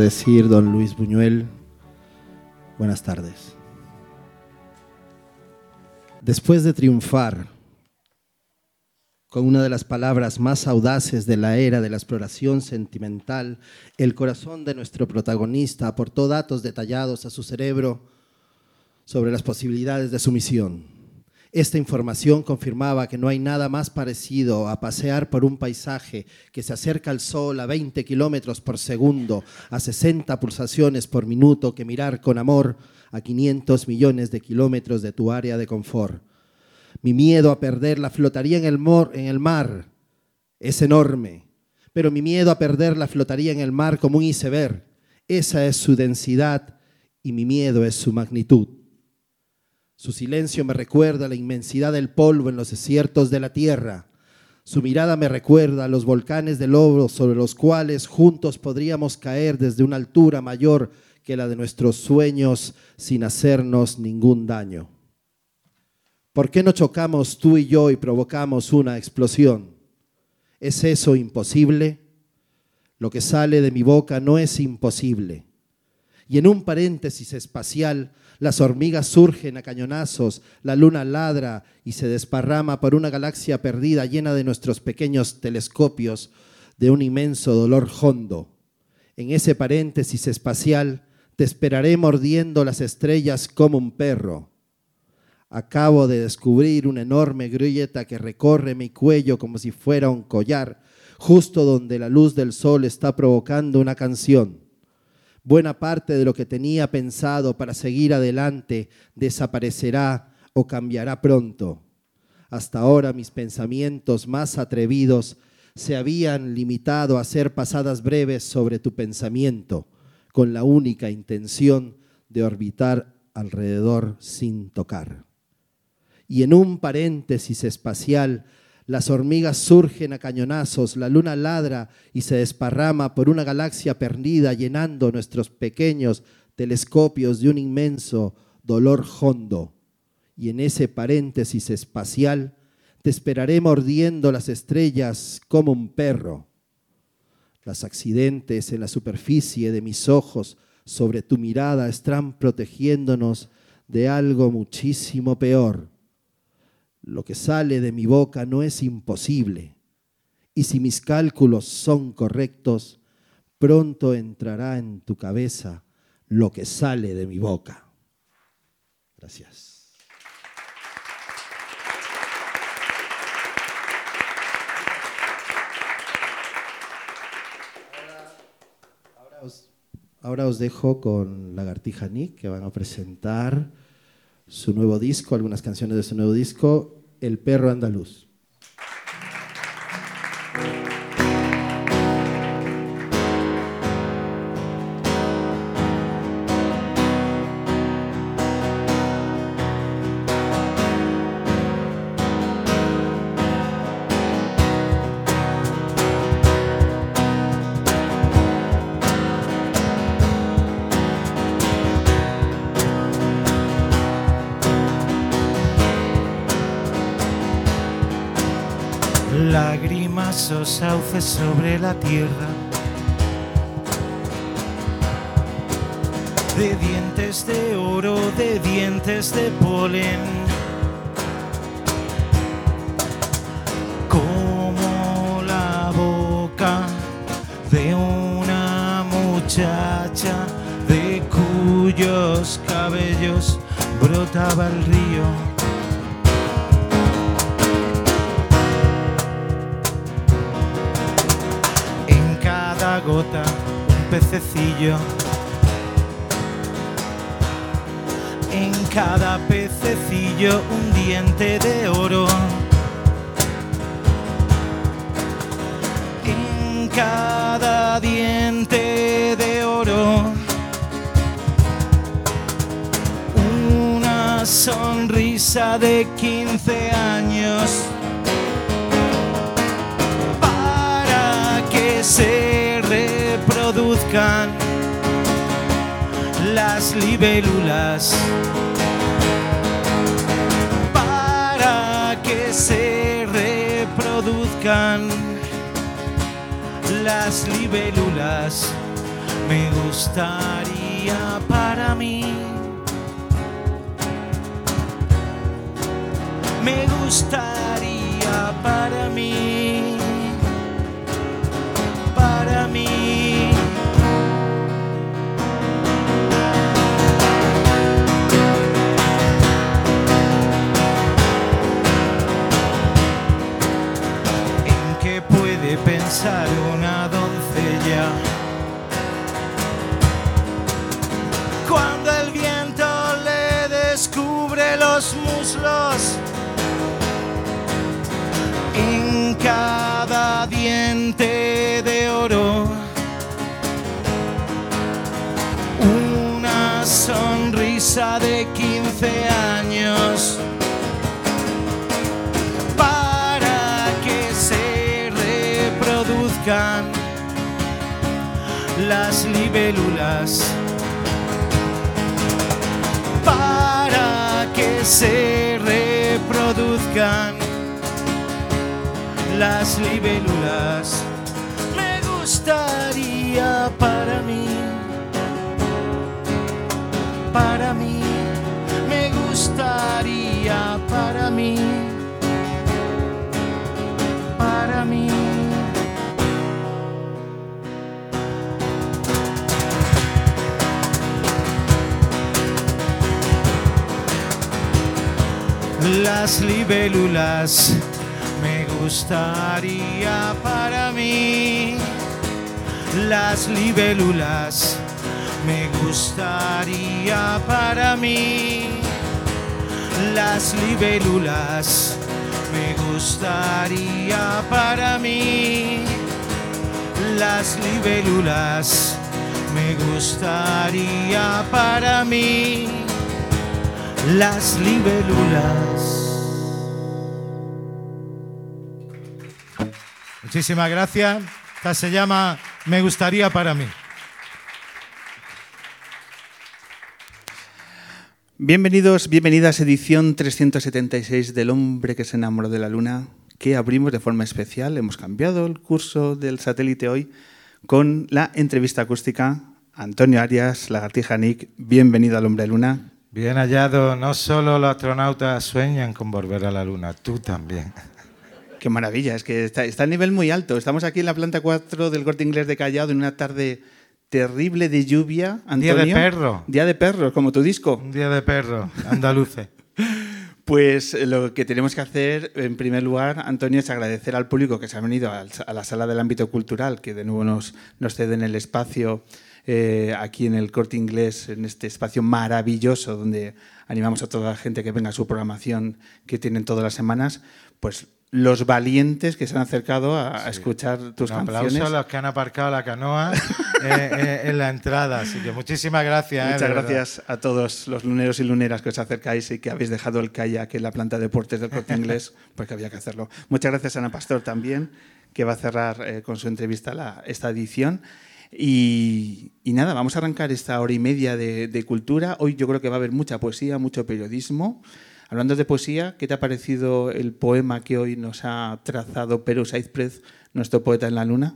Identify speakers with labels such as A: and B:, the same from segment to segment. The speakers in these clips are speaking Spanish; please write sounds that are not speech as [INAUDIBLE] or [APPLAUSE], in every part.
A: Decir don Luis Buñuel, buenas tardes. Después de triunfar con una de las palabras más audaces de la era de la exploración sentimental, el corazón de nuestro protagonista aportó datos detallados a su cerebro sobre las posibilidades de su misión. Esta información confirmaba que no hay nada más parecido a pasear por un paisaje que se acerca al sol a 20 kilómetros por segundo, a 60 pulsaciones por minuto, que mirar con amor a 500 millones de kilómetros de tu área de confort. Mi miedo a perderla flotaría en el, en el mar. Es enorme, pero mi miedo a perderla flotaría en el mar como un iceberg. Esa es su densidad y mi miedo es su magnitud. Su silencio me recuerda la inmensidad del polvo en los desiertos de la tierra. Su mirada me recuerda a los volcanes de lobo sobre los cuales juntos podríamos caer desde una altura mayor que la de nuestros sueños sin hacernos ningún daño. ¿Por qué no chocamos tú y yo y provocamos una explosión? ¿Es eso imposible? Lo que sale de mi boca no es imposible. Y en un paréntesis espacial, las hormigas surgen a cañonazos, la luna ladra y se desparrama por una galaxia perdida llena de nuestros pequeños telescopios de un inmenso dolor hondo. En ese paréntesis espacial te esperaré mordiendo las estrellas como un perro. Acabo de descubrir una enorme grieta que recorre mi cuello como si fuera un collar, justo donde la luz del sol está provocando una canción. Buena parte de lo que tenía pensado para seguir adelante desaparecerá o cambiará pronto. Hasta ahora mis pensamientos más atrevidos se habían limitado a ser pasadas breves sobre tu pensamiento, con la única intención de orbitar alrededor sin tocar. Y en un paréntesis espacial las hormigas surgen a cañonazos, la luna ladra y se desparrama por una galaxia perdida, llenando nuestros pequeños telescopios de un inmenso dolor hondo. Y en ese paréntesis espacial te esperaré mordiendo las estrellas como un perro. Los accidentes en la superficie de mis ojos sobre tu mirada están protegiéndonos de algo muchísimo peor lo que sale de mi boca no es imposible. Y si mis cálculos son correctos, pronto entrará en tu cabeza lo que sale de mi boca. Gracias. Ahora os, dejo con Lagartija Nick, que van a presentar su nuevo disco, algunas canciones de su nuevo disco, El perro andaluz.
B: sobre la tierra, de dientes de oro, de dientes de polen. Como la boca de una muchacha de cuyos cabellos brotaba el río. Un pececillo. En cada pececillo un diente de oro. En cada diente de oro. Una sonrisa de 15 años. Libélulas. Para que se reproduzcan las libélulas me gustaría para mí. Me gustaría para mí para mí una doncella. Cuando el viento le descubre los muslos en cada diente de oro una sonrisa de 15 años las libélulas. Para que se reproduzcan las libélulas. Me gustaría para mí para mí. Me gustaría para mí para mí las libélulas me gustaría para mí. Las libélulas me gustaría para mí. Las libélulas me gustaría para mí. Las libélulas me gustaría para mí las libélulas Muchísimas gracias. Esta se llama Me gustaría para mí.
C: Bienvenidos, bienvenidas a edición 376 del hombre que se enamoró de la luna, que abrimos de forma especial. Hemos cambiado el curso del satélite hoy con la entrevista acústica. Antonio Arias, Lagartija Nick, bienvenido al hombre de luna.
B: Bien hallado, no solo los astronautas sueñan con volver a la luna, tú también.
C: Qué maravilla, es que está, está a nivel muy alto. Estamos aquí en la planta 4 del Corte Inglés de Callao en una tarde terrible de lluvia. Antonio.
B: Día de perro.
C: Día de perro, como tu disco.
B: Un día de perro, andaluce. [LAUGHS]
C: Pues eh, lo que tenemos que hacer, en primer lugar, Antonio, es agradecer al público que se ha venido a la sala del ámbito cultural, que de nuevo nos, nos ceden el espacio eh, aquí en el Corte Inglés, en este espacio maravilloso donde animamos a toda la gente que venga a su programación que tienen todas las semanas, pues los valientes que se han acercado a, a escuchar tus
B: Un
C: canciones.
B: a los que han aparcado la canoa [LAUGHS] eh, eh, en la entrada. Así que muchísimas gracias. eh,
C: Muchas
B: verdad.
C: gracias a todos los luneros y luneras que os acercáis y que habéis dejado el kayak en la planta de deportes del Corte Inglés, [LAUGHS] porque había que hacerlo. Muchas gracias a Ana Pastor también, que va a cerrar eh, con su entrevista la- esta edición. Y, y nada, vamos a arrancar esta hora y media de, de cultura. Hoy yo creo que va a haber mucha poesía, mucho periodismo. Hablando de poesía, ¿qué te ha parecido el poema que hoy nos ha trazado Pero Saizprez, nuestro poeta en la luna?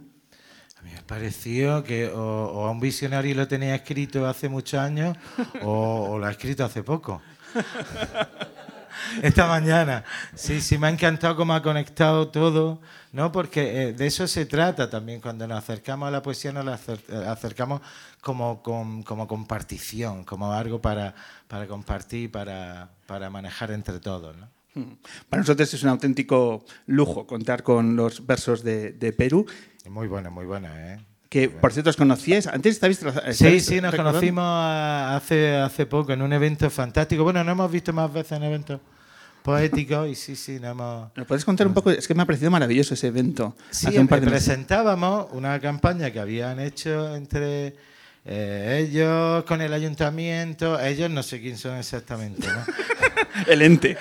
B: A mí me pareció que o, o a un visionario lo tenía escrito hace muchos años o, o lo ha escrito hace poco. [LAUGHS] [LAUGHS] esta mañana. Sí, sí, me ha encantado cómo ha conectado todo, ¿no? Porque eh, de eso se trata también. Cuando nos acercamos a la poesía, nos la acer- acercamos como, con- como compartición, como algo para, para compartir, para, para manejar entre todos, ¿no?
C: Para nosotros es un auténtico lujo contar con los versos de, de Perú,
B: Muy buena, muy buena, ¿eh?
C: Que por cierto os conocíais. Antes estabais. tra-
B: Sí, sí, nos
C: recordando-
B: conocimos hace, hace poco en un evento fantástico. Bueno, nos hemos visto más veces en eventos poéticos y sí, sí, nos hemos...
C: ¿Nos puedes contar un poco? Es que me ha parecido maravilloso ese evento.
B: Sí,
C: hace un par de
B: presentábamos una campaña que habían hecho entre eh, ellos con el ayuntamiento. Ellos no sé quién son exactamente, ¿no? [LAUGHS]
C: El ente.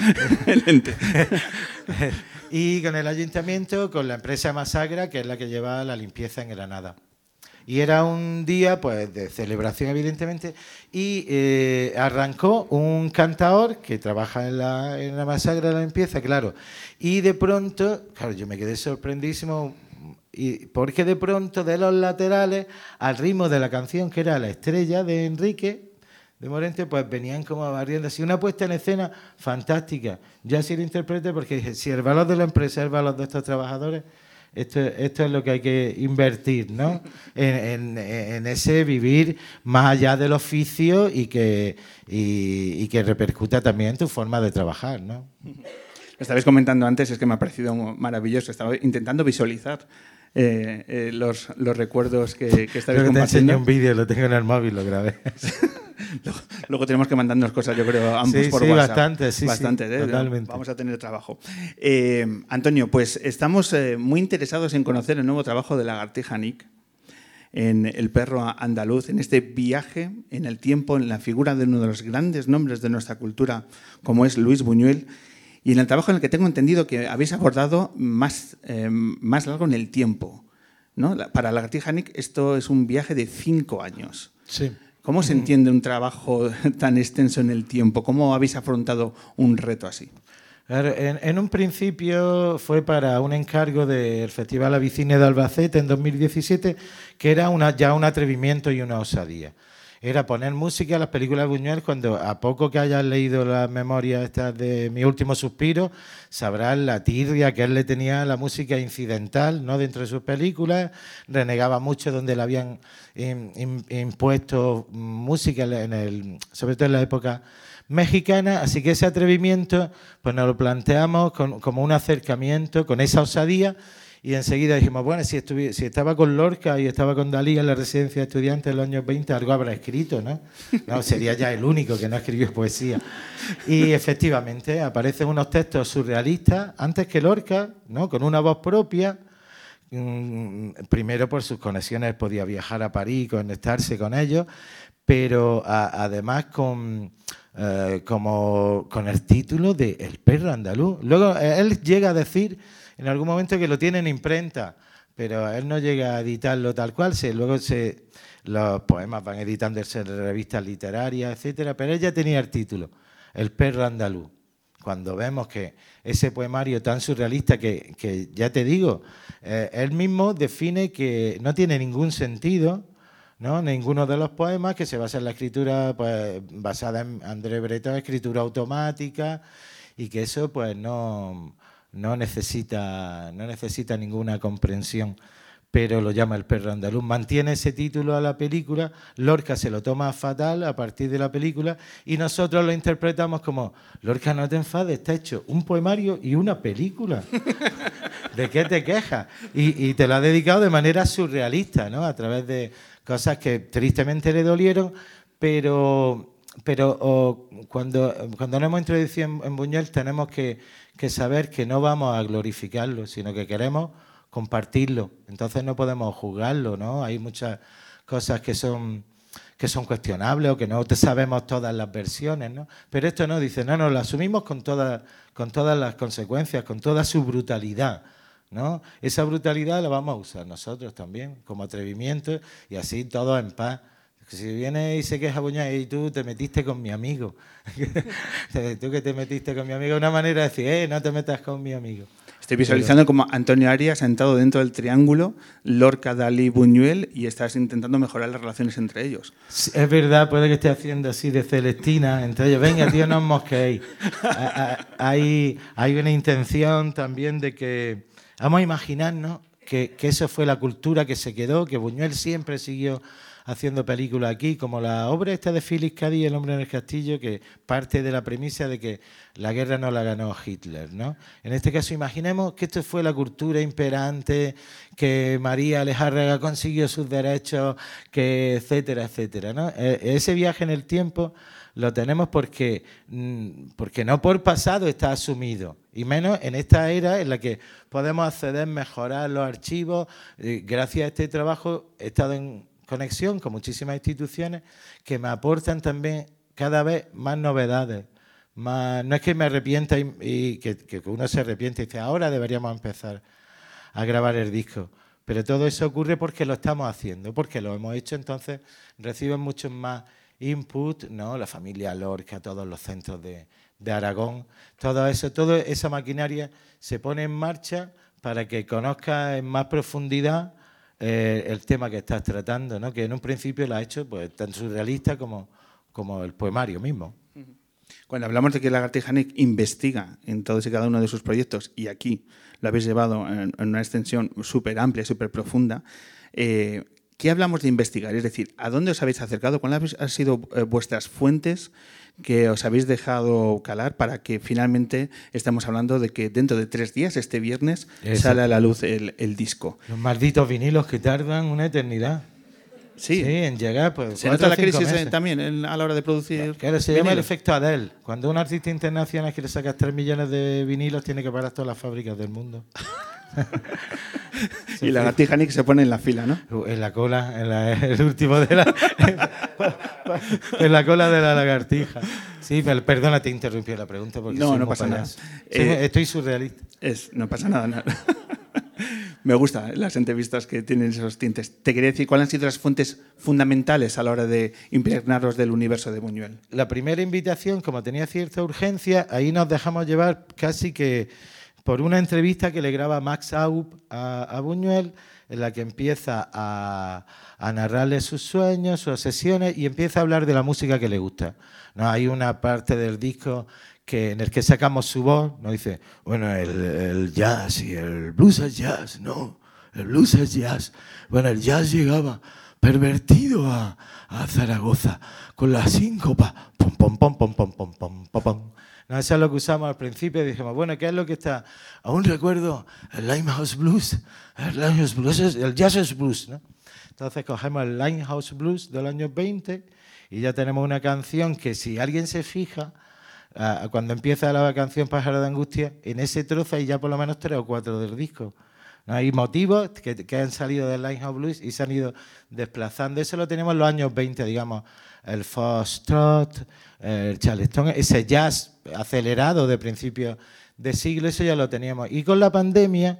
C: El ente. [LAUGHS]
B: y con el ayuntamiento, con la empresa Masagra, que es la que lleva la limpieza en Granada. Y era un día pues de celebración, evidentemente, y eh, arrancó un cantador que trabaja en la, la Masagra de la limpieza, claro. Y de pronto, claro, yo me quedé sorprendísimo, y porque de pronto de los laterales, al ritmo de la canción que era La estrella de Enrique, de Morente, pues venían como barriendo así. Una puesta en escena fantástica. Yo así lo interpreté porque si el valor de la empresa es el valor de estos trabajadores, esto, esto es lo que hay que invertir, ¿no? [LAUGHS] En, en- en ese vivir más allá del oficio y que, y, y que repercuta también en tu forma de trabajar, ¿no?
C: Lo estabais comentando antes, es que me ha parecido maravilloso. Estaba intentando visualizar eh, eh, los, los recuerdos que, que estabais
B: Creo que te enseño un vídeo, lo tengo en el móvil, lo grabé. [LAUGHS]
C: Luego, luego tenemos que mandarnos cosas, yo creo, ambos
B: Sí,
C: por
B: sí,
C: WhatsApp.
B: bastante, sí, sí,
C: Bastante, ¿eh?
B: totalmente.
C: Vamos a tener trabajo. Antonio, pues estamos muy interesados en conocer el nuevo trabajo de Lagartija Nick en El perro andaluz, en este viaje en el tiempo, en la figura de uno de los grandes nombres de nuestra cultura, como es Luis Buñuel, y en el trabajo en el que tengo entendido que habéis abordado más, eh, más largo en el tiempo. ¿no? Para Lagartija Nick esto es un viaje de cinco años.
B: Sí.
C: ¿Cómo se entiende un trabajo [LAUGHS] tan extenso en el tiempo? ¿Cómo habéis afrontado un reto así?
B: En, un principio fue para un encargo del Festival Avicine de Albacete en 2017, que era ya un atrevimiento y una osadía. Era poner música a las películas de Buñuel cuando a poco que hayas leído las memorias estas de Mi último suspiro, sabrás la tirria que él le tenía a la música incidental ¿no? dentro de sus películas, renegaba mucho donde le habían im- im- impuesto música en el, sobre todo en la época mexicana, así que ese atrevimiento pues nos lo planteamos con- como un acercamiento, con esa osadía, y enseguida dijimos, bueno, si, si estaba con Lorca y estaba con Dalí en la residencia de estudiantes en los años 20, algo habrá escrito, ¿no? No, sería ya el único que no escribió poesía. Y efectivamente aparecen unos textos surrealistas, antes que Lorca, ¿no? Con una voz propia, Mm, primero por sus conexiones podía viajar a París, conectarse con ellos, pero a- además con, eh, como, con el título de El perro andaluz. Luego eh, él llega a decir en algún momento que lo tiene en imprenta, pero él no llega a editarlo tal cual, se, luego se, los poemas van editándose en revistas literarias, etcétera, pero él ya tenía el título, El perro andaluz cuando vemos que ese poemario tan surrealista que, que ya te digo, eh, él mismo define que no tiene ningún sentido, ¿no? Ninguno de los poemas que se basa en la escritura pues, basada en André Breton, escritura automática, y que eso pues no, no, necesita, no necesita ninguna comprensión pero lo llama el perro andaluz. Mantiene ese título a la película, Lorca se lo toma fatal a partir de la película y nosotros lo interpretamos como, Lorca, no te enfades, está hecho un poemario y una película. [LAUGHS] ¿De qué te quejas? Y, y te lo ha dedicado de manera surrealista, ¿no? A través de cosas que tristemente le dolieron, pero, pero cuando, cuando nos hemos introducido en, Buñuel tenemos que, saber que no vamos a glorificarlo, sino que queremos compartirlo. Entonces no podemos juzgarlo, ¿no? Hay muchas cosas que son que son cuestionables o que no sabemos todas las versiones, ¿no? Pero esto no dice, no, no, lo asumimos con todas con todas las consecuencias, con toda su brutalidad, ¿no? Esa brutalidad la vamos a usar nosotros también como atrevimiento y así todos en paz. Si viene y se queja Buñuel y tú te metiste con mi amigo, [LAUGHS] tú que te metiste con mi amigo, una manera de decir, eh, no te metas con mi amigo.
C: Estoy visualizando como Antonio Arias sentado dentro del triángulo, Lorca, Dalí, Buñuel, y estás intentando mejorar las relaciones entre ellos.
B: Sí, Es verdad, puede que esté haciendo así de Celestina entre ellos. Venga, tío, no os [LAUGHS] a- Hay, hay una intención también de que. Vamos a imaginarnos que, que eso fue la cultura que se quedó, que Buñuel siempre siguió haciendo películas aquí, como la obra esta de Félix Cádiz, El hombre en el castillo, que parte de la premisa de que la guerra no la ganó Hitler, ¿no? En este caso, imaginemos que esto fue la cultura imperante, que María Alejárraga consiguió sus derechos, que etcétera, etcétera, ¿no? E- Ese viaje en el tiempo lo tenemos porque, mm, porque no por pasado está asumido, y menos en esta era en la que podemos acceder, mejorar los archivos. Eh, Gracias a este trabajo he estado en conexión con muchísimas instituciones que me aportan también cada vez más novedades. No es que me arrepienta y, que, uno se arrepiente y dice, ahora deberíamos empezar a grabar el disco. Pero todo eso ocurre porque lo estamos haciendo, porque lo hemos hecho, entonces reciben muchos más input, ¿no? La familia Lorca, todos los centros de Aragón, todo eso, toda esa maquinaria se pone en marcha para que conozca en más profundidad eh, el tema que estás tratando, ¿no? Que en un principio lo ha hecho pues tan surrealista como, como el poemario mismo.
C: Cuando hablamos de que Lagartija Nick investiga en todos y cada uno de sus proyectos, y aquí lo habéis llevado en, en una extensión súper amplia, súper profunda, eh, ¿qué hablamos de investigar? Es decir, ¿a dónde os habéis acercado? ¿Cuáles han sido eh, vuestras fuentes que os habéis dejado calar para que finalmente estamos hablando de que dentro de tres días, este viernes,
B: Eso.
C: sale a la luz el, el disco?
B: Los malditos vinilos que tardan una eternidad.
C: Sí.
B: en llegar, pues.
C: ¿Se nota la crisis
B: meses.
C: también en- a la hora de producir?
B: Claro, se llama el efecto Adele. Cuando un artista internacional quiere sacar 3 millones de vinilos, tiene que parar todas las fábricas del mundo. [LAUGHS] [LAUGHS]
C: Y Lagartija Nick se pone en la fila, ¿no?
B: Uh, En la cola, en la- el último de la. [LAUGHS] en la cola de la lagartija. Sí, perdona, te interrumpí la pregunta porque
C: No,
B: soy
C: no pasa nada.
B: payaso.
C: Eh,
B: estoy surrealista.
C: Es, no pasa nada. no. [LAUGHS] Me gustan las entrevistas que tienen esos tintes. Te quería decir, ¿cuáles han sido las fuentes fundamentales a la hora de impregnarlos del universo de Buñuel?
B: la primera invitación, como tenía cierta urgencia, ahí nos dejamos llevar casi que por una entrevista que le graba Max Aup a, a Buñuel, en la que empieza a, a narrarle sus sueños, sus obsesiones y empieza a hablar de la música que le gusta. ¿no? Hay una parte del disco que, en el que sacamos su voz, nos dice, bueno, el, el jazz y el blues es jazz, no, el blues es jazz. Bueno, el jazz llegaba pervertido a, a Zaragoza con la síncopa. Pom, pom, pom, pom, pom, pom, pom, pom, pom. No, eso es lo que usamos al principio dijimos, bueno, ¿qué es lo que está? Aún recuerdo el Limehouse Blues. El Limehouse Blues es el jazz es blues, ¿no? Entonces cogemos el Limehouse Blues del año 20 y ya tenemos una canción que si alguien se fija, ah, cuando empieza la canción Pájaro de Angustia, en ese trozo hay ya por lo menos tres o cuatro del disco. Hay motivos que, que han salido del Limehouse Blues y se han ido desplazando. Eso lo tenemos en los años 20, digamos, el Foxtrot, el Charleston, ese jazz acelerado de principios de siglo, eso ya lo teníamos. Y con la pandemia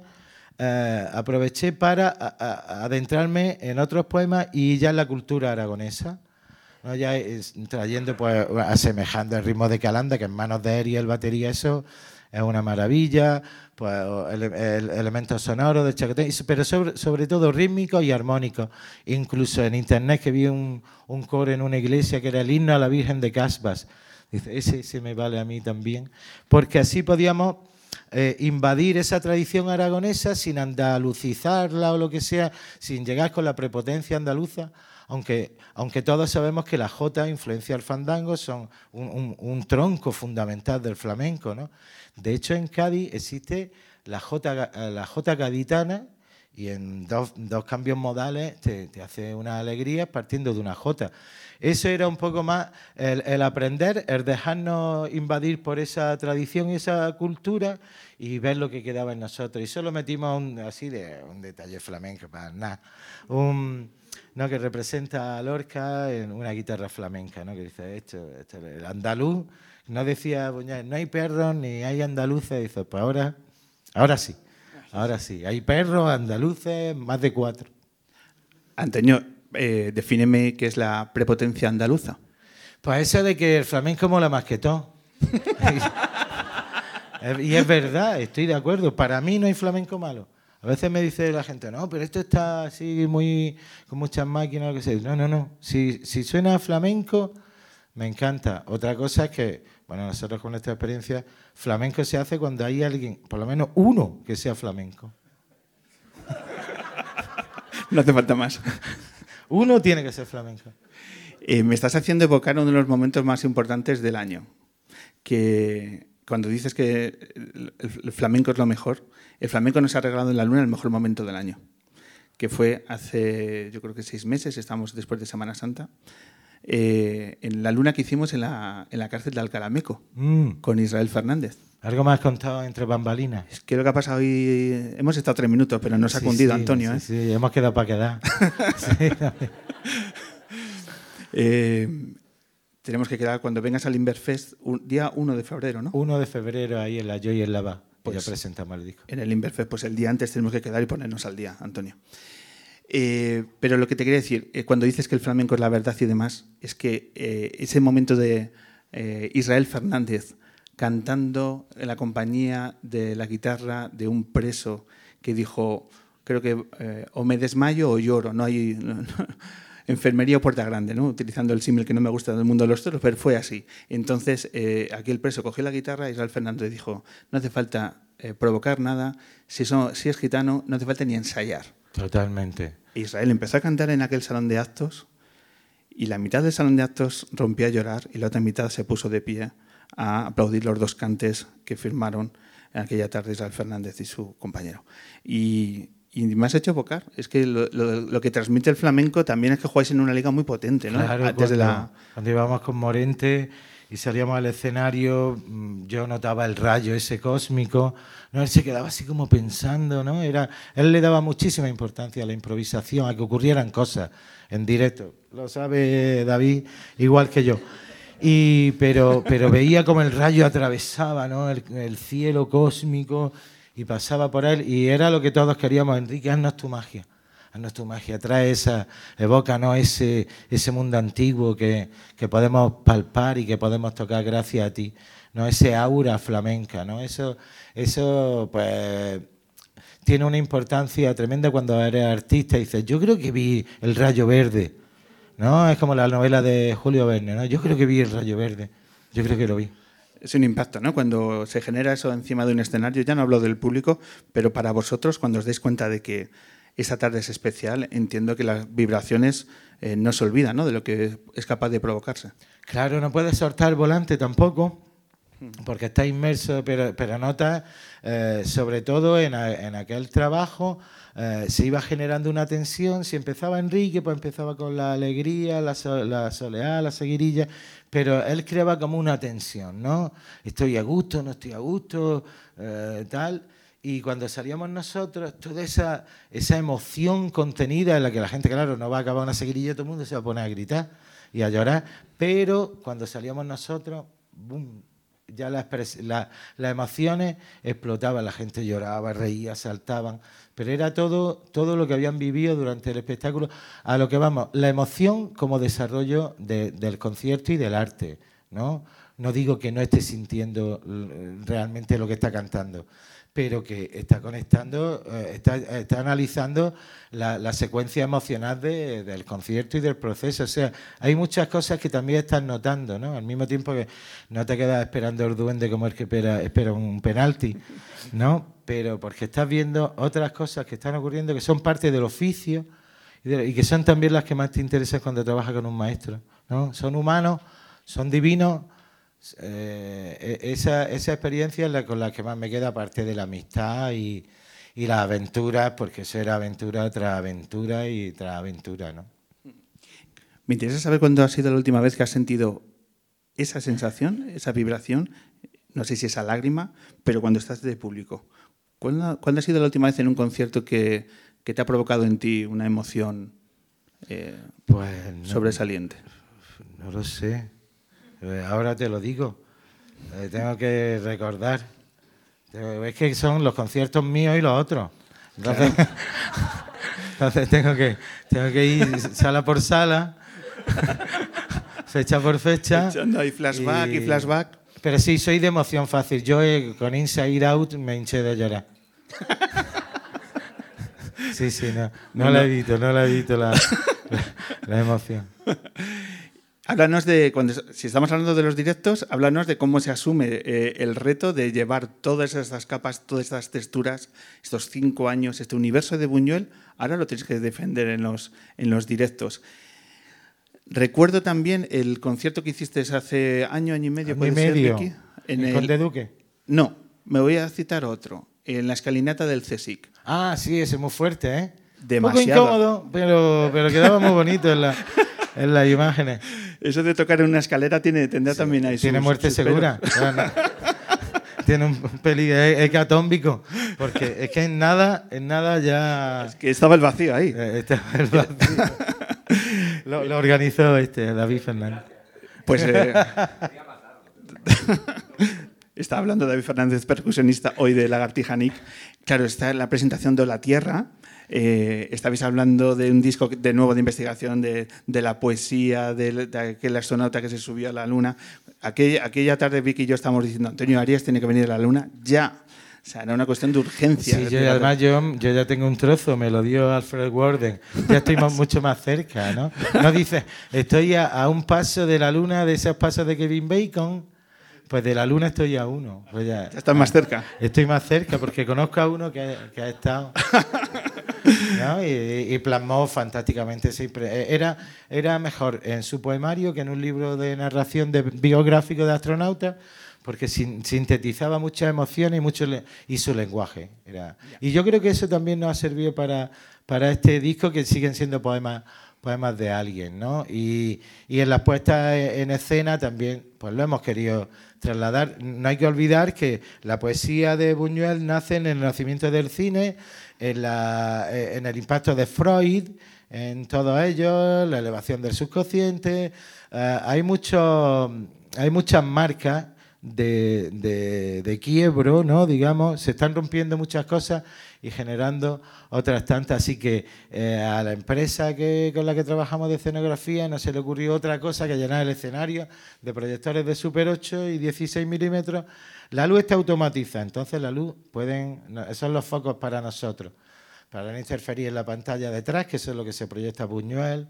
B: eh, aproveché para a- a- adentrarme en otros poemas y ya en la cultura aragonesa. ¿no? ya es- trayendo, pues, asemejando el ritmo de Calanda, que en manos de Eri el batería, eso es una maravilla, pues el, el- elementos sonoros y so- pero sobre, sobre todo rítmicos y armónicos. Incluso en internet que vi un, un coro en una iglesia que era el himno a la Virgen de Casbas. Dice, ese, ese me vale a mí también, porque así podíamos eh, invadir esa tradición aragonesa sin andalucizarla o lo que sea, sin llegar con la prepotencia andaluza, aunque, aunque todos sabemos que la jota influencia el fandango, son un, un- un tronco fundamental del flamenco. ¿no? De hecho, en Cádiz existe la jota, la gaditana y en dos, dos cambios modales te, te hace una alegría partiendo de una jota. Eso era un poco más el, el aprender, el dejarnos invadir por esa tradición y esa cultura y ver lo que quedaba en nosotros. Y solo metimos un, así de un detalle flamenco, para nada. Un, ¿no? que representa a Lorca en una guitarra flamenca, ¿no? que dice esto, esto, el andaluz, no decía Buñuel, no hay perros ni hay andaluces, dice, pues ahora, ahora sí, ahora sí, hay perros, andaluces, más de cuatro.
C: Antonio, eh, defíneme qué es la prepotencia andaluza.
B: Pues eso de que el flamenco mola más que todo. [LAUGHS] [LAUGHS] Y es verdad, estoy de acuerdo. Para mí no hay flamenco malo. A veces me dice la gente, no, pero esto está así muy con muchas máquinas, lo que sea. No, no, no. Si, si suena a flamenco, me encanta. Otra cosa es que, bueno, nosotros con nuestra experiencia, flamenco se hace cuando hay alguien, por lo menos uno, que sea flamenco. [LAUGHS]
C: No hace falta más.
B: Uno tiene que ser flamenco.
C: Eh, me estás haciendo evocar uno de los momentos más importantes del año. Que cuando dices que el, el flamenco es lo mejor, el flamenco nos ha regalado en la luna el mejor momento del año. Que fue hace, yo creo que seis meses, estamos después de Semana Santa, eh, en la luna que hicimos en la, en la cárcel de Alcalameco,
B: Mm,
C: con Israel Fernández.
B: Algo más contado entre bambalinas.
C: Es que lo que ha pasado hoy, hemos estado tres minutos, pero nos ha
B: Sí,
C: cundido
B: sí,
C: Antonio.
B: sí,
C: ¿eh?
B: sí, hemos quedado para quedar. [LAUGHS]
C: Eh, tenemos que quedar cuando vengas al Inverfest, un, día 1 de febrero, ¿no?
B: 1 de febrero ahí en la Joy en Lava. Pues ya el disco.
C: En el Inverfest, pues el día antes tenemos que quedar y ponernos al día, Antonio. Eh, pero lo que te quería decir, eh, cuando dices que el flamenco es la verdad y demás, es que eh, ese momento de eh, Israel Fernández cantando en la compañía de la guitarra de un preso que dijo, creo que o me desmayo o lloro, no hay [LAUGHS] no- no- enfermería o puerta grande, ¿no? utilizando el símil que no me gusta del mundo de los toros, pero fue así. Entonces, eh, aquí el preso cogió la guitarra y Israel Fernández dijo, no hace falta eh, provocar nada, si, son- si es gitano, no hace falta ni ensayar.
B: Totalmente.
C: Israel empezó a cantar en aquel salón de actos y la mitad del salón de actos rompió a llorar y la otra mitad se puso de pie a aplaudir los dos cantes que firmaron en aquella tarde Israel Fernández y su compañero. Y, y me has hecho evocar, es que lo, lo- lo que transmite el flamenco también es que jugáis en una liga muy potente, ¿no?
B: Claro,
C: Antes de
B: cuando,
C: la...
B: cuando íbamos con Morente y salíamos al escenario, mm, yo notaba el rayo ese cósmico, ¿no? él se quedaba así como pensando, ¿no? Era, él le daba muchísima importancia a la improvisación, a que ocurrieran cosas en directo. Lo sabe David igual que yo. Y, pero, pero veía como el rayo atravesaba ¿no? el, el cielo cósmico y pasaba por él y era lo que todos queríamos, Enrique, haznos tu magia. Haznos tu magia, trae esa, evócanos ese, ese mundo antiguo que, que podemos palpar y que podemos tocar gracias a ti. ¿no? Ese aura flamenca, ¿no? Eso, eso pues tiene una importancia tremenda cuando eres artista y dices, yo creo que vi el rayo verde. ¿No? Es como la novela de Julio Verne, ¿no? Yo creo que vi el rayo verde. Yo creo que lo vi.
C: Es un impacto, ¿no? Cuando se genera eso encima de un escenario, ya no hablo del público, pero para vosotros, cuando os dais cuenta de que esa tarde es especial, entiendo que las vibraciones eh, no se olvidan, ¿no? De lo que es capaz de provocarse.
B: Claro, no puedes soltar el volante tampoco, porque está inmerso, pero, pero notas, eh, sobre todo en, a- en aquel trabajo, eh, se iba generando una tensión. Si empezaba Enrique, pues empezaba con la alegría, la, so- la soleá, la seguirilla, pero él creaba como una tensión, ¿no? Estoy a gusto, no estoy a gusto, eh, tal. Y cuando salíamos nosotros, toda esa, esa emoción contenida en la que la gente, claro, no va a acabar una seguirilla, todo el mundo se va a poner a gritar y a llorar, pero cuando salíamos nosotros, ¡bum! Ya pres- la- las emociones explotaban, la gente lloraba, reía, saltaban, pero era todo, todo lo que habían vivido durante el espectáculo, a lo que vamos, la emoción como desarrollo de- del concierto y del arte, ¿no? No digo que no esté sintiendo realmente lo que está cantando, pero que está conectando, eh, está, está analizando la, secuencia emocional de- del concierto y del proceso. O sea, hay muchas cosas que también estás notando, ¿no? Al mismo tiempo que no te quedas esperando el duende como el que espera, espera un penalti, ¿no? Pero porque estás viendo otras cosas que están ocurriendo que son parte del oficio y que son también las que más te interesan cuando trabajas con un maestro, ¿no? Son humanos, son divinos, eh, e- esa, esa experiencia es la con la que más me queda, aparte de la amistad y, y las aventuras, porque eso era aventura tras aventura y tras aventura, ¿no?
C: Me interesa saber cuándo ha sido la última vez que has sentido esa sensación, esa vibración, no sé si esa lágrima, pero cuando estás de público. ¿Cuándo, cuándo ha sido la última vez en un concierto que, que te ha provocado en ti una emoción eh,
B: Pues no,
C: sobresaliente?
B: no lo sé. Eh, Ahora te lo digo. Eh, tengo que recordar. Es que son los conciertos míos y los otros. Entonces, [LAUGHS] entonces tengo, que, tengo que ir sala por sala, [LAUGHS] fecha por fecha.
C: Echando ahí flashback y flashback.
B: Pero sí, soy de emoción fácil. Yo eh, con Inside Out me hinché de llorar. [LAUGHS] Sí, sí, no, no la evito, no la evito la, la, la emoción.
C: Háblanos de, cuando, si estamos hablando de los directos, háblanos de cómo se asume eh, el reto de llevar todas estas capas, todas estas texturas, estos cinco años, este universo de Buñuel, ahora lo tienes que defender en los, en los directos. Recuerdo también el concierto que hiciste hace año, año y medio.
B: Año y
C: ¿puede ser,
B: medio.
C: Vicky?
B: ¿En
C: el-
B: Conde Duque?
C: No, me voy a citar otro. En la escalinata del CSIC.
B: Ah, sí, ese es muy fuerte, ¿eh?
C: Demasiado.
B: Un poco incómodo, pero, pero quedaba muy bonito en, la- [LAUGHS] en las imágenes.
C: Eso de tocar en una escalera tiene, tendrá también ahí
B: Tiene
C: sus-
B: muerte
C: sus
B: segura. [LAUGHS] Tiene un peligro hecatómbico. Porque es que en nada, en nada ya.
C: Que estaba el vacío ahí.
B: eh, estaba el vacío. [LAUGHS] lo, lo organizó este, David Fernández.
C: Pues eh, [LAUGHS] está hablando David Fernández, percusionista hoy de Lagartija Nick. Claro, está en la presentación de La Tierra. Eh, estabais hablando de un disco de nuevo de investigación de, de la poesía, de, de aquel astronauta que se subió a la luna. Aquella, aquella tarde Vicky y yo estábamos diciendo, Antonio Arias tiene que venir a la luna ya. O sea, era una cuestión de urgencia.
B: Sí, yo, además yo, yo ya tengo un trozo, me lo dio Alfred Warden. Ya estoy más- mucho más cerca, ¿no? No dices, estoy a, a un paso de la luna, de esos pasos de Kevin Bacon. Pues de la luna estoy a uno. Pues ya,
C: Ya estás más cerca.
B: Estoy más cerca porque conozco a uno que, que ha estado. [LAUGHS] ¿no? Y, y plasmó fantásticamente. Eh, Era, era mejor en su poemario que en un libro de narración de, biográfico de astronautas, porque sin- sintetizaba muchas emociones y, mucho y su lenguaje. Era. Y yo creo que eso también nos ha servido para, para este disco, que siguen siendo poemas poemas de alguien, ¿no? Y, y en las puestas en escena también, pues lo hemos querido trasladar. No hay que olvidar que la poesía de Buñuel nace en el nacimiento del cine, en, la- eh, en el impacto de Freud, en todo ello, la elevación del subconsciente. Eh, hay, hay muchas marcas de, de, de quiebro, ¿no? digamos, se están rompiendo muchas cosas y generando otras tantas. Así que eh, a la empresa que, con la que trabajamos de escenografía no se le ocurrió otra cosa que llenar el escenario de proyectores de Super 8 y 16 milímetros. La luz está automatizada, entonces la luz pueden, no, son los focos para nosotros, para no interferir en la pantalla detrás, que eso es lo que se proyecta Buñuel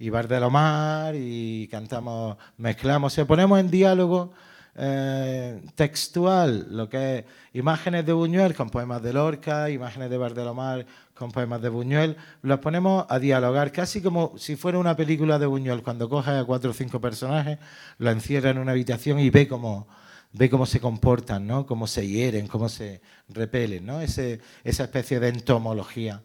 B: y Bar de Lomar y cantamos, mezclamos, se ponemos en diálogo eh, textual, lo que es imágenes de Buñuel con poemas de Lorca, imágenes de Bar de Lomar con poemas de Buñuel, los ponemos a dialogar casi como si fuera una película de Buñuel, cuando coge a cuatro o cinco personajes, lo encierra en una habitación y ve cómo ve cómo se comportan, ¿no? cómo se hieren, cómo se repelen, ¿no? Ese, esa especie de entomología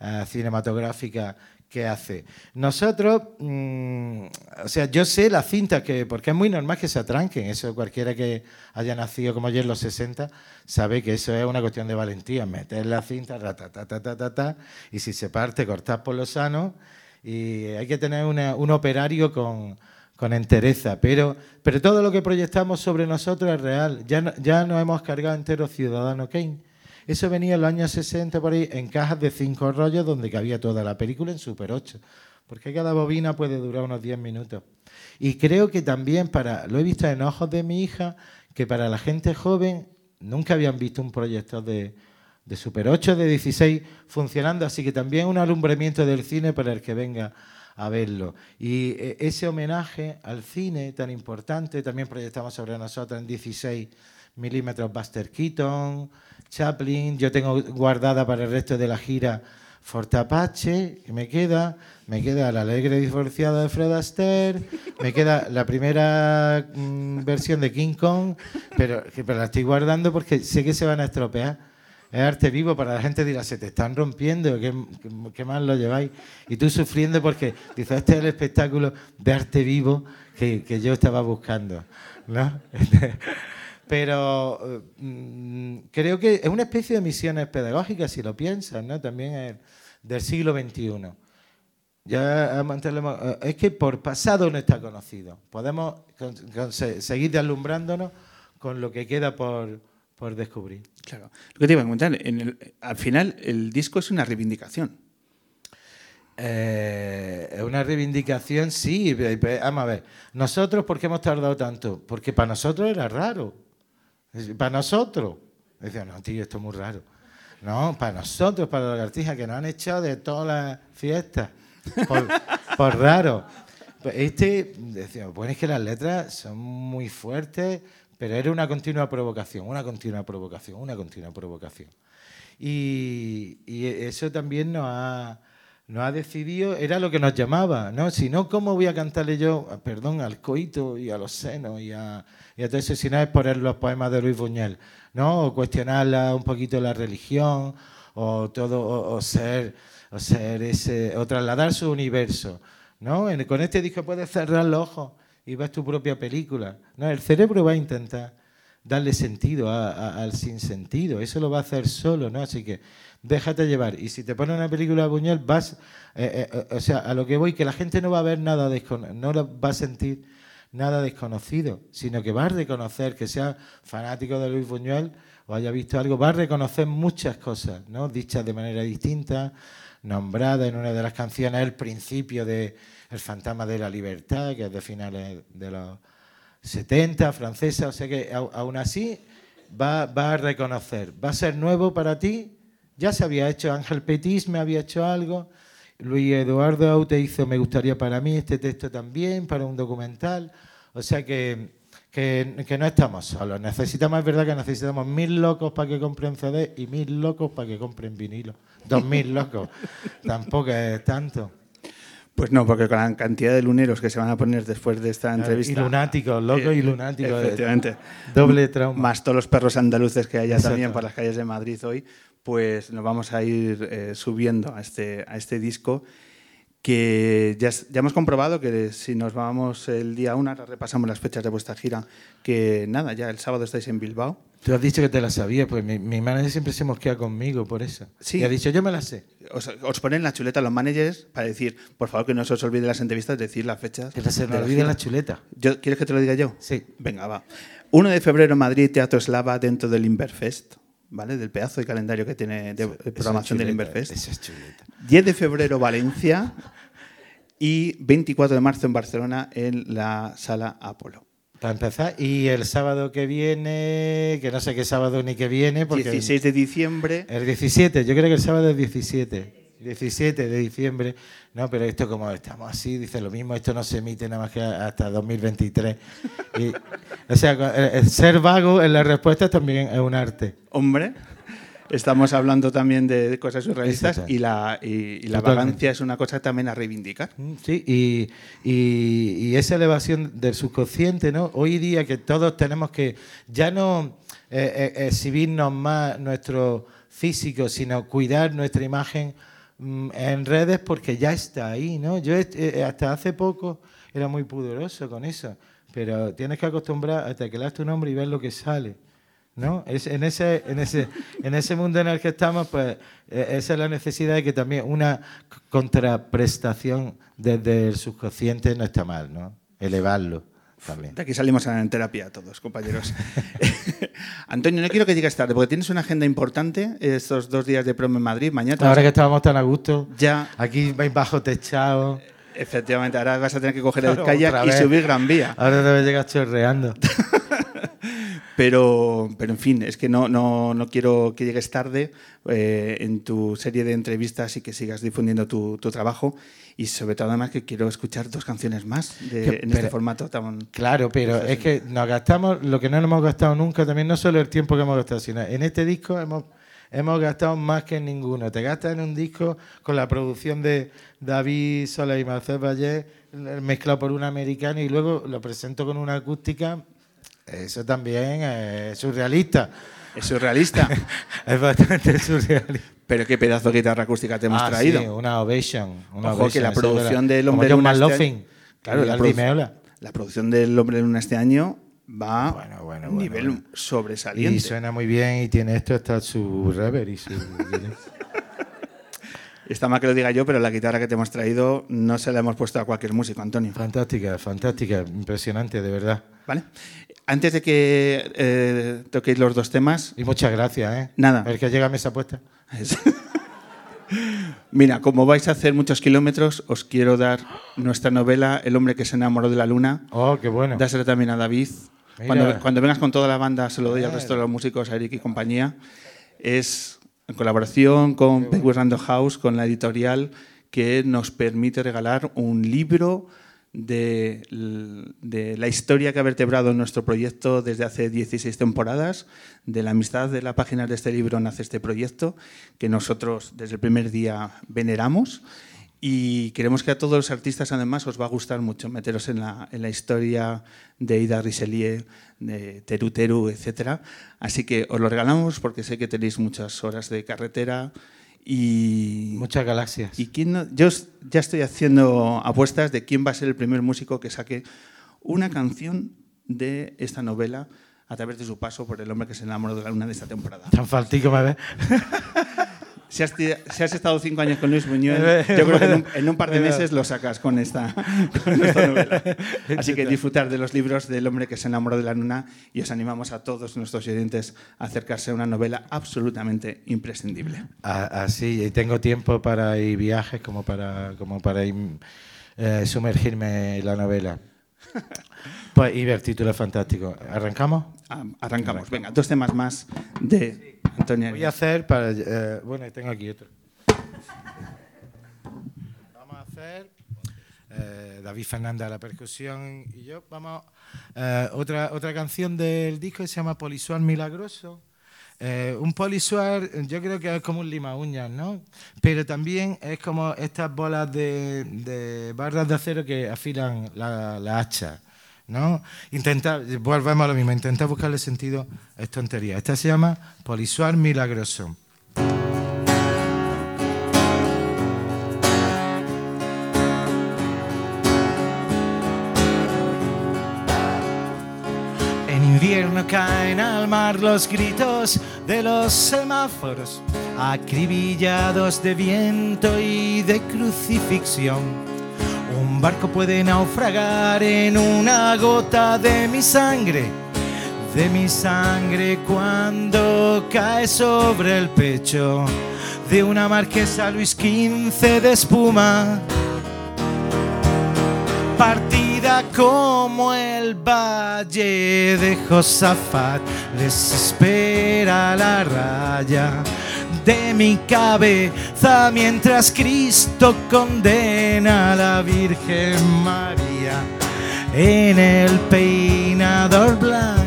B: eh, cinematográfica que hace. Nosotros, mm, o sea, yo sé las cintas que, porque es muy normal que se atranquen, eso cualquiera que haya nacido como yo en los 60 sabe que eso es una cuestión de valentía, meter la cinta, ta, ta, ta, ta, ta, ta, y si se parte, cortar por lo sano, y hay que tener una- un operario con, con entereza, pero, pero todo lo que proyectamos sobre nosotros es real, ya, no- ya nos hemos cargado entero Ciudadano Kane. Eso venía en los años 60 por ahí en cajas de cinco rollos donde cabía toda la película en Super 8. Porque cada bobina puede durar unos 10 minutos. Y creo que también para, lo he visto en ojos de mi hija, que para la gente joven nunca habían visto un proyector de, de Super 8, de 16 funcionando, así que también un alumbramiento del cine para el que venga a verlo. Y eh, ese homenaje al cine tan importante, también proyectamos sobre nosotros en 16 milímetros Buster Keaton, Chaplin, yo tengo guardada para el resto de la gira Fort Apache, que me queda, me queda La Alegre Divorciada de Fred Astaire, me queda la primera mm, versión de King Kong, pero, pero la estoy guardando porque sé que se van a estropear. Es arte vivo para la gente dirá, se te están rompiendo, ¿qué, qué, mal lo lleváis? Y tú sufriendo porque dices, este es el espectáculo de arte vivo que, yo estaba buscando. ¿no? [LAUGHS] Pero mm, creo que es una especie de misiones pedagógicas, si lo piensas, ¿no? También es del siglo XXI. Ya eh, es que por pasado no está conocido. Podemos seguir deslumbrándonos con lo que queda por, por descubrir.
C: Claro. Lo que te iba a comentar, en el- al final el disco es una reivindicación.
B: Eh, es una reivindicación, sí. pe- pe- Vamos a ver. Nosotros, ¿por qué hemos tardado tanto? Porque para nosotros era raro. Para nosotros. Decía, no, tío, esto es muy raro. No, para nosotros, para los artistas que nos han echado de todas las fiestas. Por, [LAUGHS] por raro. Pues Este, decía, bueno, es que las letras son muy fuertes, pero era una continua provocación, una continua provocación, una continua provocación. Y, y eso también nos ha, nos ha decidido, era lo que nos llamaba, ¿no? Si no, ¿cómo voy a cantarle yo, perdón, al coito y a los senos y a, y a todo eso, si no es poner los poemas de Luis Buñuel, ¿no? O cuestionar un poquito la religión, o todo, o, o ser, o ser ese, o trasladar su universo, ¿no? En- con este disco puedes cerrar los ojos y ves tu propia película, ¿no? El cerebro va a intentar darle sentido a- a- al sinsentido. Eso lo va a hacer solo, ¿no? Así que déjate llevar. Y si te pones una película de Buñuel, vas, eh, eh, eh, o sea, a lo que voy, que la gente no va a ver nada, descono- no va a sentir nada desconocido, sino que va a reconocer, que sea fanático de Luis Buñuel o haya visto algo, va a reconocer muchas cosas, ¿no? Dichas de manera distinta, nombrada en una de las canciones, el principio de El fantasma de la libertad, que es de finales de los 70, francesa, o sea que aún así va, va a reconocer, va a ser nuevo para ti, ya se había hecho, Ángel Petis me había hecho algo, Luis Eduardo Aute hizo Me gustaría para mí este texto también, para un documental, o sea que, que, que no estamos solos, necesitamos, es verdad que necesitamos mil locos para que compren CD y mil locos para que compren vinilo, dos mil locos, [LAUGHS] tampoco es tanto.
C: Pues no, porque con la cantidad de luneros que se van a poner después de esta entrevista.
B: Y lunáticos, locos y lunáticos. eh,
C: Efectivamente.
B: Doble trauma.
C: Más todos los perros andaluces que haya también por las calles de Madrid hoy, pues nos vamos a ir eh, subiendo a este, a este disco que ya, ya hemos comprobado que si nos vamos el día 1, ahora repasamos las fechas de vuestra gira, que nada, ya el sábado estáis en Bilbao.
B: Tú has dicho que te la sabías, pues mi, mi manager siempre se mosquea conmigo por eso.
C: Sí.
B: Y ha dicho, yo me la sé.
C: Os, os ponen la chuleta los managers para decir, por favor, que no se os olvide las entrevistas, decir las fechas.
B: Que se me
C: la
B: olvide la chuleta.
C: Yo- ¿Quieres que te lo diga yo?
B: Sí.
C: Venga, va. 1 de febrero Madrid, Teatro Eslava, dentro del Inverfest, ¿vale? Del pedazo de calendario que tiene de, de programación del Inverfest.
B: Esa es chuleta.
C: 10 de febrero Valencia y 24 de marzo en Barcelona en la Sala Apolo.
B: Para empezar, y el sábado que viene, que no sé qué sábado ni que viene, porque
C: 16 de diciembre.
B: el 17, yo creo que el sábado es 17. 17 de diciembre. No, pero esto como estamos así, dice lo mismo, esto no se emite nada más que hasta 2023. Y, o sea, ser vago en las respuestas también es un arte.
C: Hombre, estamos hablando también de cosas surrealistas y la, y, y la vagancia es una cosa también a reivindicar.
B: Mm, Sí, y, y- y esa elevación del subconsciente, ¿no? Hoy día que todos tenemos que ya no eh, eh, exhibirnos más nuestro físico, sino cuidar nuestra imagen mm, en redes porque ya está ahí, ¿no? Yo est- eh, hasta hace poco era muy pudoroso con eso, pero tienes que acostumbrar a teclear tu nombre y ver lo que sale. ¿No? Es, en, ese, en, ese, en ese mundo en el que estamos, pues eh, esa es la necesidad de que también una contraprestación desde el subconsciente no está mal, ¿no? Elevarlo también.
C: De aquí salimos en terapia todos, compañeros. [LAUGHS] Antonio, no quiero que llegues tarde, porque tienes una agenda importante estos dos días de promo en Madrid. Mañana
B: Ahora que estábamos tan a gusto,
C: ya,
B: aquí vais bajo techado,
C: efectivamente, ahora vas a tener que coger el kayak y subir Gran Vía.
B: ahora te llegas chorreando. [LAUGHS]
C: Pero, pero en fin, es que no, no, no quiero que llegues tarde eh, en tu serie de entrevistas y que sigas difundiendo tu, tu trabajo. Y sobre todo, además, que quiero escuchar dos canciones más de-
B: Que-
C: en este
B: pero-
C: formato tan.
B: Claro, pero es que nos gastamos lo que no nos hemos gastado nunca, también no solo el tiempo que hemos gastado, sino en este disco hemos, hemos gastado más que en ninguno. Te gastas en un disco con la producción de David Sola y Marcel Valle, mezclado por un americano y luego lo presento con una acústica. Eso también es surrealista.
C: Es surrealista. [LAUGHS]
B: Es bastante surrealista.
C: pero qué pedazo de guitarra acústica te hemos
B: Ah,
C: traído.
B: sí, una ovation. Una
C: Ojo, que
B: ovation,
C: la producción del Hombre Luna este Claro, la, produ- la producción del Hombre Luna este año va
B: Bueno, bueno,
C: a un
B: bueno,
C: nivel sobresaliente.
B: Y suena muy bien y tiene esto hasta su reverb y su... [LAUGHS]
C: Está mal que lo diga yo, pero la guitarra que te hemos traído no se la hemos puesto a cualquier músico, Antonio.
B: fantástica, fantástica, impresionante, de verdad.
C: ¿Vale? Antes de que eh, toquéis los dos temas,
B: Y muchas gracias, ¿eh?
C: Nada.
B: El que llega a mesa puesta.
C: Es- [LAUGHS] Mira, como vais a hacer muchos kilómetros, os quiero dar nuestra novela El hombre que se enamoró de la luna.
B: Oh, qué bueno.
C: Dásela también a David. Cuando, cuando vengas con toda la banda, se lo doy al resto de los músicos, a Eric y compañía. Es en colaboración con Penguin Random House, con la editorial, que nos permite regalar un libro de, de la historia que ha vertebrado nuestro proyecto desde hace 16 temporadas. De la amistad de la página de este libro nace este proyecto, que nosotros desde el primer día veneramos. Y queremos que a todos los artistas, además, os va a gustar mucho meteros en la, en la historia de Ida Richelieu, de Teru Teru, etc. Así que os lo regalamos porque sé que tenéis muchas horas de carretera y...
B: Muchas galaxias.
C: ¿Y quién no- Yo ya estoy haciendo apuestas de quién va a ser el primer músico que saque una canción de esta novela a través de su paso por el hombre que se enamoró de la luna de esta temporada.
B: Tan faltico me ves. [LAUGHS]
C: Si has, ti- si has estado cinco años con Luis Buñuel, [LAUGHS] yo creo que en un, en un par de meses lo sacas con esta, [LAUGHS] con esta novela. [LAUGHS] Así que disfrutar de los libros del hombre que se enamoró de la luna y os animamos a todos nuestros oyentes a acercarse a una novela absolutamente imprescindible.
B: Así, y tengo tiempo para ir viajes como para, como para ir, eh, sumergirme en la novela. Pues, y ver, título fantástico. ¿Arrancamos?
C: Ah, Arrancamos. Venga, dos temas más de Antonio.
B: Voy a hacer para. eh, bueno, tengo aquí otro. Vamos a hacer. eh, David Fernández a la percusión y yo. Vamos. eh, otra, otra canción del disco que se llama Polisuar Milagroso. Eh, un polisuar, yo creo que es como un lima uñas, ¿no? Pero también es como estas bolas de, de barras de acero que afilan la, hacha, ¿no? Intentar, volvemos a lo mismo, intentar buscarle sentido es tontería. Esta se llama Polisuar Milagroso. Caen al mar los gritos de los semáforos, acribillados de viento y de crucifixión. Un barco puede naufragar en una gota de mi sangre, de mi sangre cuando cae sobre el pecho de una marquesa Luis XV de espuma partida como el valle de Josafat, les espera la raya de mi cabeza mientras Cristo condena a la Virgen María en el peinador blanco.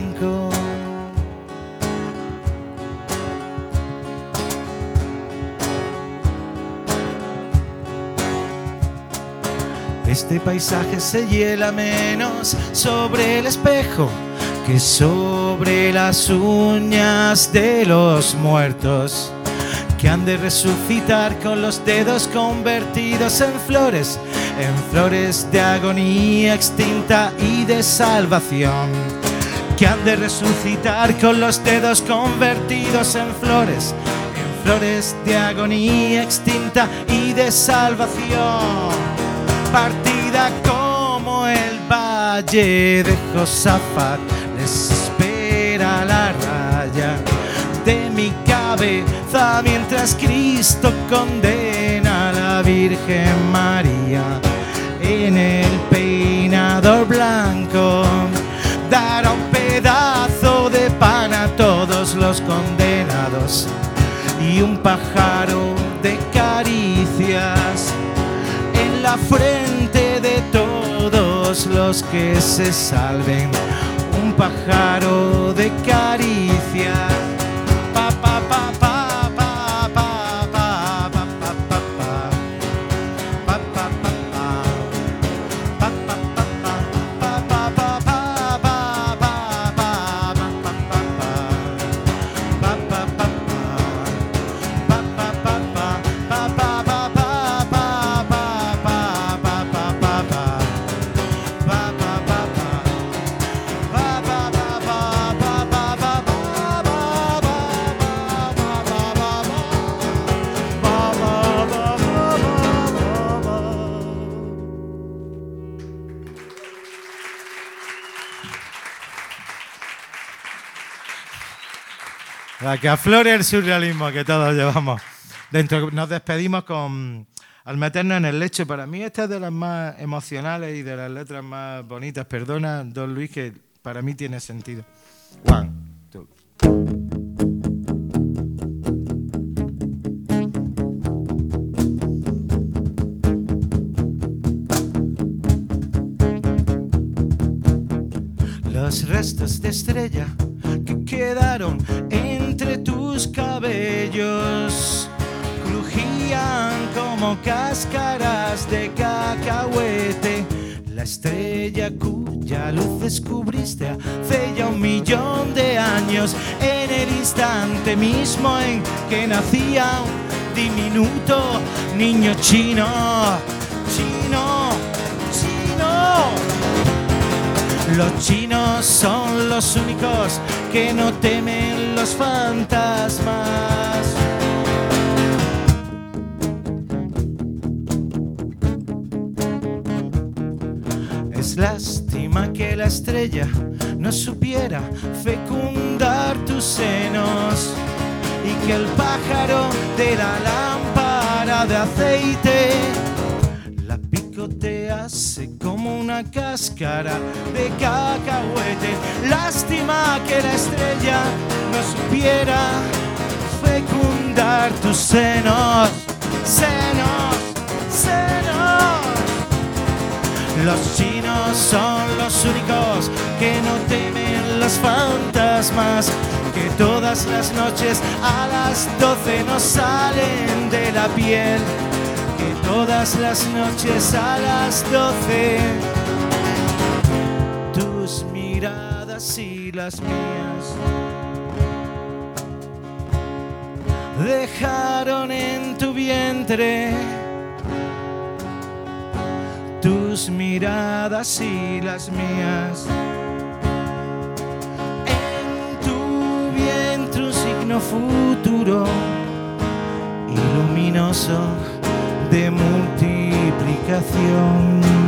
B: Este paisaje se hiela menos sobre el espejo que sobre las uñas de los muertos que han de resucitar con los dedos convertidos en flores, en flores de agonía extinta y de salvación, que han de resucitar con los dedos convertidos en flores, en flores de agonía extinta y de salvación partida como el valle de Josafat. Les espera la raya de mi cabeza mientras Cristo condena a la Virgen María en el peinador blanco. Dará un pedazo de pan a todos los condenados y un pájaro de caricias la frente de todos los que se salven. Un pájaro de caricia. La que aflore el surrealismo que todos llevamos. dentro, nos despedimos con Al meternos en el lecho. Para mí esta es de las más emocionales y de las letras más bonitas. Perdona, don Luis, que para mí tiene sentido. One, two. Los restos de estrella que quedaron entre tus cabellos crujían como cáscaras de cacahuete. La estrella cuya luz descubriste hace ya un millón de años, en el instante mismo en que nacía un diminuto niño chino, chino, chino. Los chinos son los únicos que no temen los fantasmas. Es lástima que la estrella no supiera fecundar tus senos y que el pájaro de la lámpara de aceite picotease como una cáscara de cacahuete. Lástima que la estrella no supiera fecundar tus senos, senos, senos. Los chinos son los únicos que no temen los fantasmas, que todas las noches a las 12 no salen de la piel, que todas las noches a las 12 tus miradas y las mías dejaron en tu vientre tus miradas y las mías. En tu vientre un signo futuro y luminoso de multiplicación.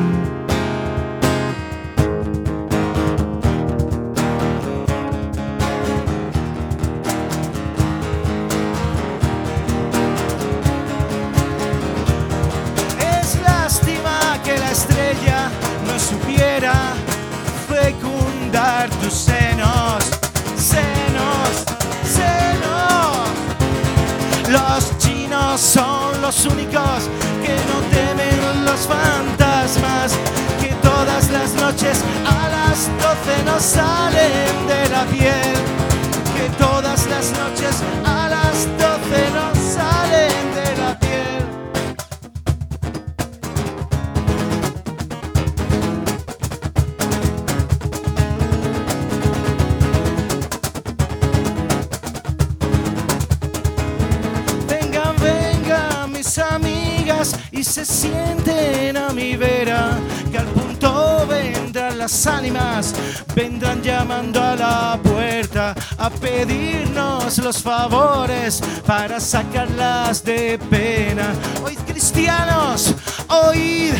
B: Salen de la piel, que todas las noches a las 12 no salen de la piel. Vengan, vengan mis amigas y se sienten a mi vera, que al punto las ánimas, vendrán llamando a la puerta a pedirnos los favores para sacarlas de pena. Oíd cristianos, oíd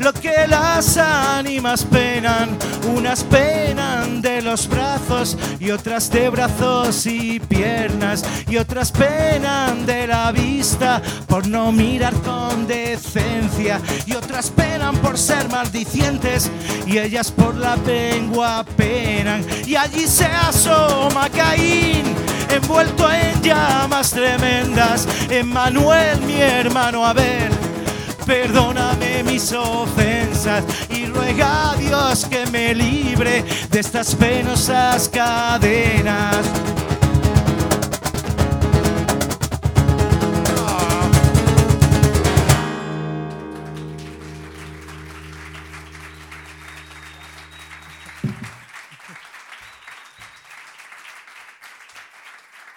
B: lo que las ánimas penan, unas penan de los brazos y otras de brazos y piernas y otras penan de la vista por no mirar con decencia y otras penan por ser maldicientes y ellas por la lengua penan y allí se asoma Caín envuelto en llamas tremendas Emmanuel mi hermano Abel Perdóname mis ofensas y ruega a Dios que me libre de estas penosas cadenas.